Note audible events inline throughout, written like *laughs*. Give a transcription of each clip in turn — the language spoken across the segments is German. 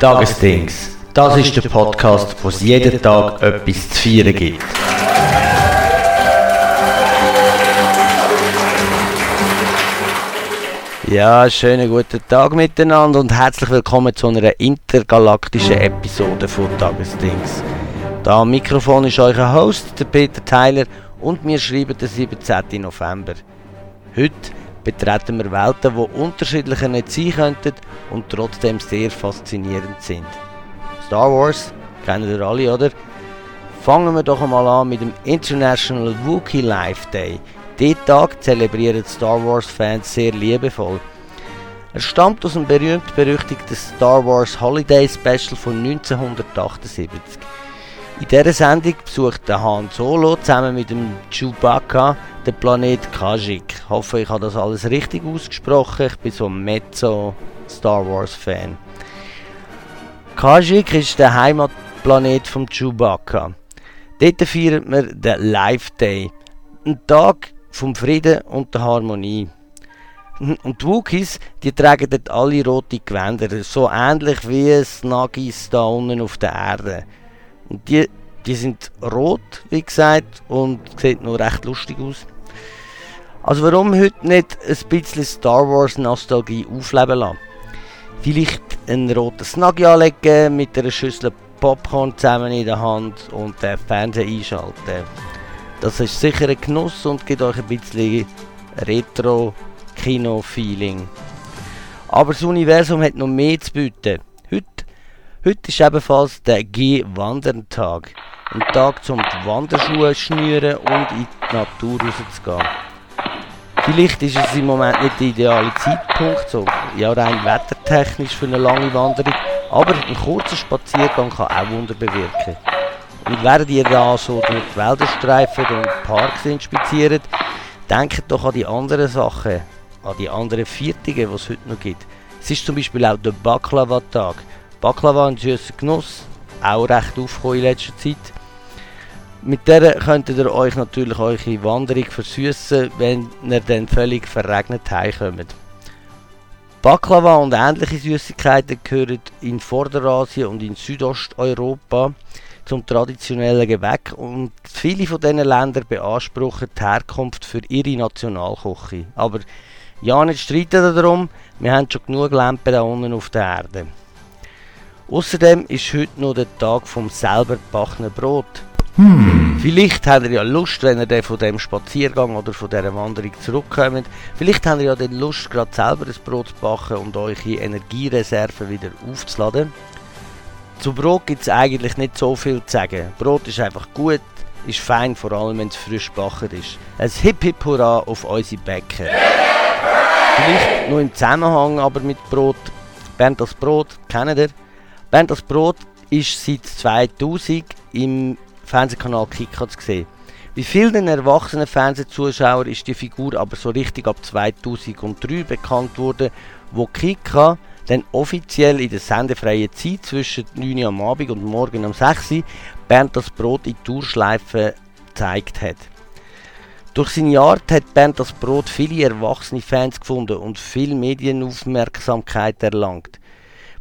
Tagesdings. Das ist der Podcast, wo es jeden Tag etwas zu feiern gibt. Ja, schönen guten Tag miteinander und herzlich willkommen zu einer intergalaktischen Episode von Tagesdings. Da am Mikrofon ist euer Host, der Peter Tyler, und wir schreiben den 17. November. Heute betreten wir Welten, die unterschiedlicher nicht sein könnten und trotzdem sehr faszinierend sind. Star Wars, kennen ihr alle, oder? Fangen wir doch einmal an mit dem International Wookiee Life Day. Diesen Tag zelebrieren Star Wars Fans sehr liebevoll. Er stammt aus dem berühmt-berüchtigten Star Wars Holiday Special von 1978. In dieser Sendung besucht der Han Solo zusammen mit dem Chewbacca den Planet Kashyyyk. Ich hoffe, ich habe das alles richtig ausgesprochen. Ich bin so ein Mezzo Star Wars Fan. Kashyyyk ist der Heimatplanet von Chewbacca. Dort feiert man den Life Day. Ein Tag vom Frieden und der Harmonie. Und die Wookiees, die tragen dort alle rote Gewänder, so ähnlich wie Snuggies da unten auf der Erde. Und die, die sind rot, wie gesagt, und sieht noch recht lustig aus. Also warum heute nicht ein bisschen Star Wars Nostalgie aufleben lassen? Vielleicht einen roten Snuggie anlegen mit einer Schüssel Popcorn zusammen in der Hand und den Fernseher einschalten. Das ist sicher ein Genuss und gibt euch ein bisschen Retro-Kino-Feeling. Aber das Universum hat noch mehr zu bieten. Heute ist ebenfalls der G-Wandern-Tag. Ein Tag zum die Wanderschuhe schnüren und in die Natur rauszugehen. Vielleicht ist es im Moment nicht der ideale Zeitpunkt, so ja rein wettertechnisch für eine lange Wanderung, aber ein kurzer Spaziergang kann auch Wunder bewirken. Und während ihr da so durch die Wälder streifen und Parks inspiziert, denkt doch an die anderen Sachen, an die anderen Viertige, die es heute noch gibt. Es ist zum Beispiel auch der Baklava-Tag. Baklava ein süßer Genuss, auch recht aufgekommen in letzter Zeit. Mit der könntet ihr euch natürlich eure Wanderung versüßen, wenn ihr dann völlig verregnet heimkommt. Baklava und ähnliche Süßigkeiten gehören in Vorderasien und in Südosteuropa zum traditionellen Gebäck und viele von diesen Ländern beanspruchen die Herkunft für ihre Nationalküche. Aber ja, nicht streiten darum, wir haben schon genug Lampen da unten auf der Erde. Außerdem ist heute noch der Tag vom selber gebackenen Brot. Hmm. Vielleicht habt ihr ja Lust, wenn ihr von dem Spaziergang oder von dieser Wanderung zurückkommt. Vielleicht habt ihr ja dann Lust, gerade selber ein Brot zu backen und eure Energiereserven wieder aufzuladen. Zu Brot gibt es eigentlich nicht so viel zu sagen. Brot ist einfach gut, ist fein, vor allem wenn es frisch gebacken ist. Ein Hip Hip Hurra auf unsere Bäcker. Vielleicht noch im Zusammenhang aber mit Brot. Bernd das Brot, kennt ihr? Bernd das Brot ist seit 2000 im Fernsehkanal Kika zu sehen. Bei vielen erwachsenen Fernsehzuschauern ist die Figur aber so richtig ab 2003 bekannt worden, wo Kika dann offiziell in der sendefreien Zeit zwischen 9 Uhr am Abend und morgen um 6 Uhr Bernd das Brot in Tourschleife gezeigt hat. Durch seine Art hat Bernd das Brot viele erwachsene Fans gefunden und viel Medienaufmerksamkeit erlangt.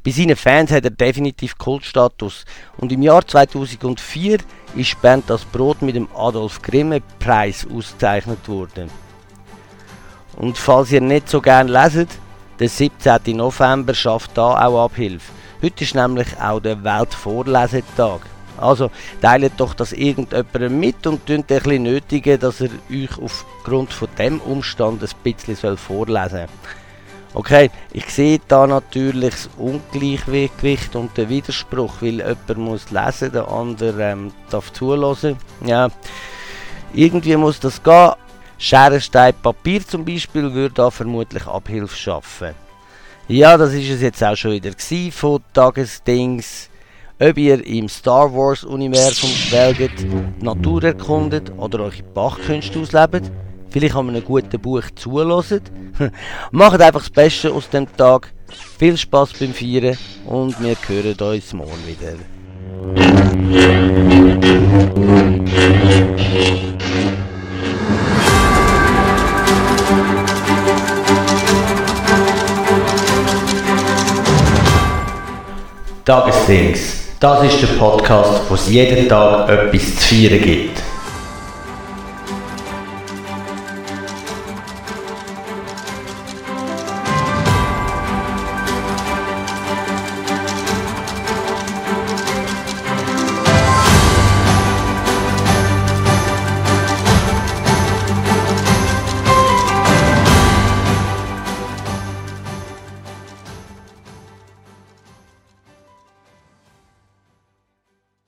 Bei seinen Fans hat er definitiv Kultstatus und im Jahr 2004 ist Bernd das Brot mit dem Adolf Grimme Preis ausgezeichnet worden. Und falls ihr nicht so gern leset, der 17. November schafft da auch Abhilfe. Heute ist nämlich auch der Weltvorlesetag. Also teilt doch das irgendjemandem mit und tut ein nötigen, dass er euch aufgrund von dem Umstand ein bisschen vorlesen soll. Okay, ich sehe da natürlich das Ungleichgewicht und den Widerspruch, weil jemand muss lesen, der andere ähm, darf zulassen. Ja, irgendwie muss das gehen. Schere, Stein, Papier zum Beispiel würde da vermutlich Abhilfe schaffen. Ja, das ist es jetzt auch schon wieder von Tagesdings. Ob ihr im Star Wars Universum schwelget, Natur erkundet oder eure Bachkünste auslebt, vielleicht an einem guten Buch zulassen. *laughs* Macht einfach das Beste aus dem Tag. Viel Spaß beim Feiern und wir hören uns morgen wieder. Tagesdings. Das ist der Podcast, wo es jeden Tag etwas zu feiern gibt.